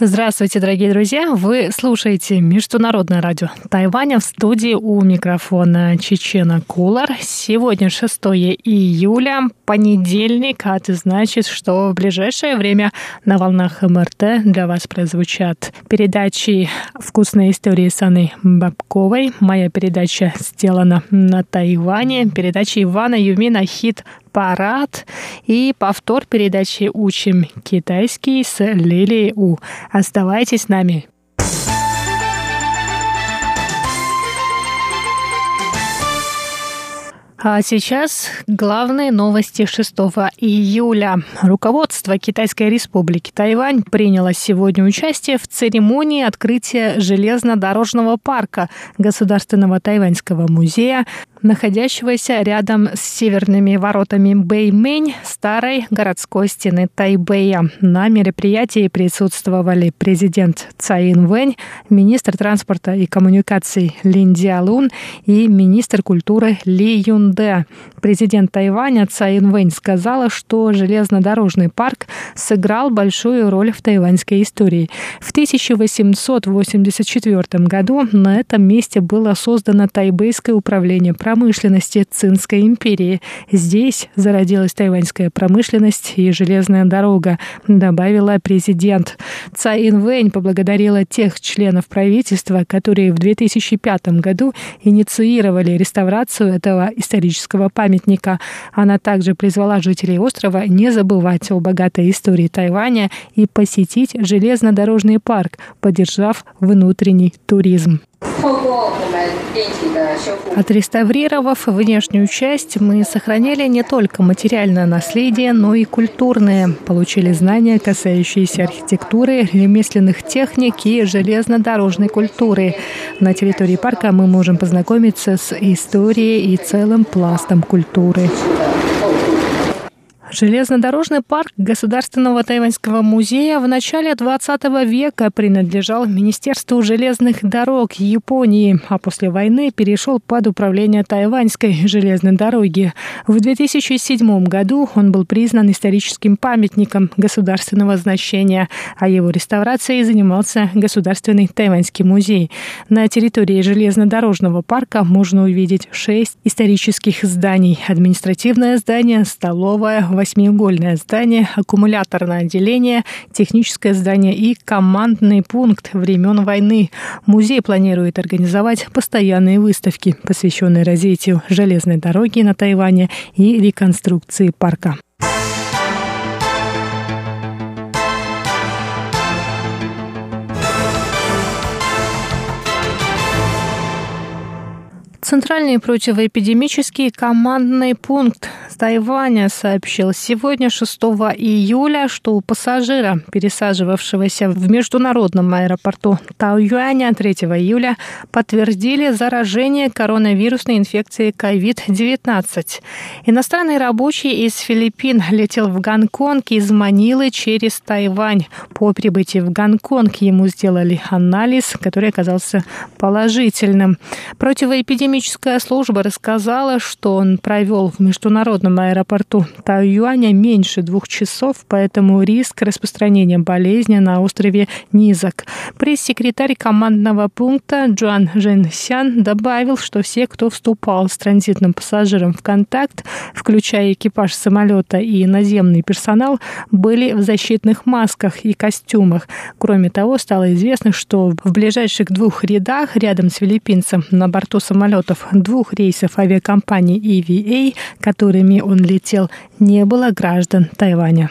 Здравствуйте, дорогие друзья! Вы слушаете Международное радио Тайваня в студии у микрофона Чечена Кулар. Сегодня 6 июля, понедельник, а это значит, что в ближайшее время на волнах МРТ для вас прозвучат передачи «Вкусные истории» с Анной Бабковой. Моя передача сделана на Тайване. Передача Ивана Юмина «Хит парад и повтор передачи «Учим китайский» с Лилией У. Оставайтесь с нами. А сейчас главные новости 6 июля. Руководство Китайской республики Тайвань приняло сегодня участие в церемонии открытия железнодорожного парка Государственного тайваньского музея находящегося рядом с северными воротами Бэймэнь старой городской стены Тайбэя. На мероприятии присутствовали президент Цаин Вэнь, министр транспорта и коммуникаций Лин Диалун и министр культуры Ли Юнде. Президент Тайваня Цаин Вэнь сказала, что железнодорожный парк сыграл большую роль в тайваньской истории. В 1884 году на этом месте было создано Тайбэйское управление промышленности Цинской империи. Здесь зародилась тайваньская промышленность и железная дорога, добавила президент. Цай Инвэнь поблагодарила тех членов правительства, которые в 2005 году инициировали реставрацию этого исторического памятника. Она также призвала жителей острова не забывать о богатой истории Тайваня и посетить железнодорожный парк, поддержав внутренний туризм. Отреставрировав внешнюю часть, мы сохраняли не только материальное наследие, но и культурное. Получили знания, касающиеся архитектуры, ремесленных техник и железнодорожной культуры. На территории парка мы можем познакомиться с историей и целым пластом культуры. Железнодорожный парк Государственного тайваньского музея в начале 20 века принадлежал Министерству железных дорог Японии, а после войны перешел под управление Тайваньской железной дороги. В 2007 году он был признан историческим памятником государственного значения, а его реставрацией занимался Государственный тайваньский музей. На территории железнодорожного парка можно увидеть шесть исторических зданий. Административное здание, столовая, восьмиугольное здание, аккумуляторное отделение, техническое здание и командный пункт времен войны. Музей планирует организовать постоянные выставки, посвященные развитию железной дороги на Тайване и реконструкции парка. Центральный противоэпидемический командный пункт Тайваня сообщил сегодня, 6 июля, что у пассажира, пересаживавшегося в международном аэропорту Таоюаня 3 июля, подтвердили заражение коронавирусной инфекцией COVID-19. Иностранный рабочий из Филиппин летел в Гонконг из Манилы через Тайвань. По прибытии в Гонконг ему сделали анализ, который оказался положительным. Противоэпидемическая служба рассказала, что он провел в международном аэропорту Тайюаня меньше двух часов, поэтому риск распространения болезни на острове низок. Пресс-секретарь командного пункта Джуан Жэнсян добавил, что все, кто вступал с транзитным пассажиром в контакт, включая экипаж самолета и наземный персонал, были в защитных масках и костюмах. Кроме того, стало известно, что в ближайших двух рядах рядом с филиппинцем на борту самолетов двух рейсов авиакомпании EVA, которыми он летел, не было граждан Тайваня.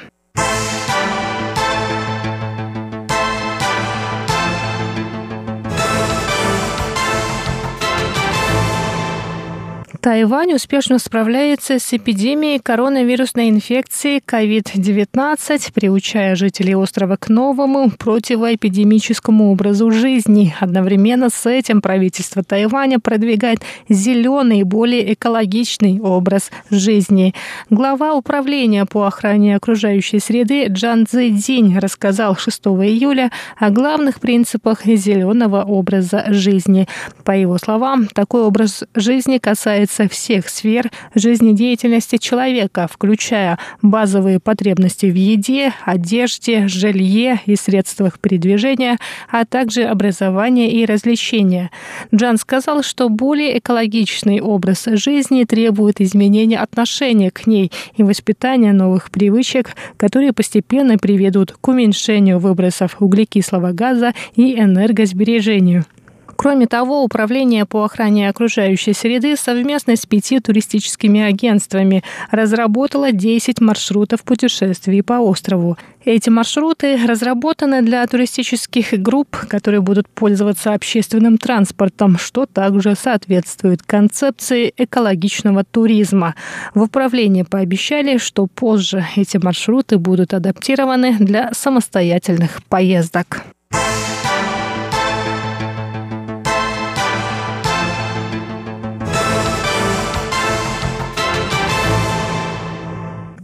Тайвань успешно справляется с эпидемией коронавирусной инфекции COVID-19, приучая жителей острова к новому противоэпидемическому образу жизни. Одновременно с этим правительство Тайваня продвигает зеленый, более экологичный образ жизни. Глава управления по охране окружающей среды Джан Цзэдзинь рассказал 6 июля о главных принципах зеленого образа жизни. По его словам, такой образ жизни касается касается всех сфер жизнедеятельности человека, включая базовые потребности в еде, одежде, жилье и средствах передвижения, а также образование и развлечения. Джан сказал, что более экологичный образ жизни требует изменения отношения к ней и воспитания новых привычек, которые постепенно приведут к уменьшению выбросов углекислого газа и энергосбережению. Кроме того, Управление по охране окружающей среды совместно с пяти туристическими агентствами разработало 10 маршрутов путешествий по острову. Эти маршруты разработаны для туристических групп, которые будут пользоваться общественным транспортом, что также соответствует концепции экологичного туризма. В управлении пообещали, что позже эти маршруты будут адаптированы для самостоятельных поездок.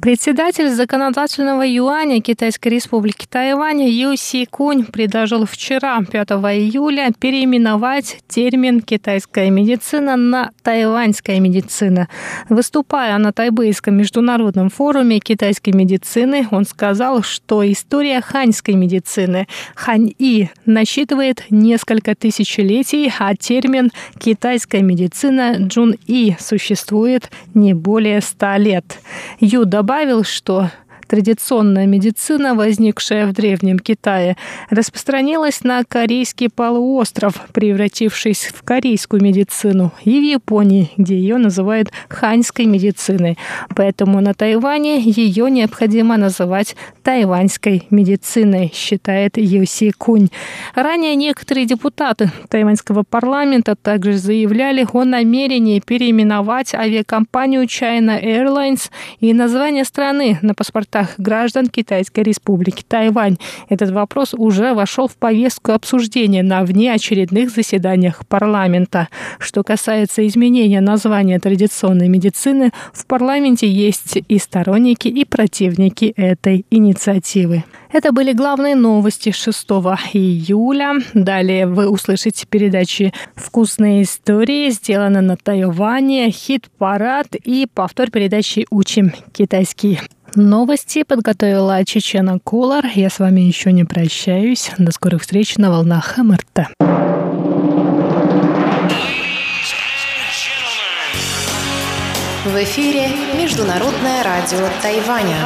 Председатель законодательного юаня Китайской республики Тайвань Ю Си Кунь предложил вчера, 5 июля, переименовать термин «китайская медицина» на «тайваньская медицина». Выступая на Тайбэйском международном форуме китайской медицины, он сказал, что история ханьской медицины Хань-И насчитывает несколько тысячелетий, а термин «китайская медицина» Джун-И существует не более ста лет. Ю добавил, добавил, что Традиционная медицина, возникшая в Древнем Китае, распространилась на Корейский полуостров, превратившись в корейскую медицину, и в Японии, где ее называют ханьской медициной. Поэтому на Тайване ее необходимо называть тайваньской медициной, считает Юси Кунь. Ранее некоторые депутаты тайваньского парламента также заявляли о намерении переименовать авиакомпанию China Airlines и название страны на паспортах правах граждан Китайской республики Тайвань. Этот вопрос уже вошел в повестку обсуждения на внеочередных заседаниях парламента. Что касается изменения названия традиционной медицины, в парламенте есть и сторонники, и противники этой инициативы. Это были главные новости 6 июля. Далее вы услышите передачи «Вкусные истории», сделаны на Тайване, «Хит-парад» и повтор передачи «Учим китайский». Новости подготовила Чечена Кулар. Я с вами еще не прощаюсь. До скорых встреч на волнах МРТ. В эфире Международное радио Тайваня.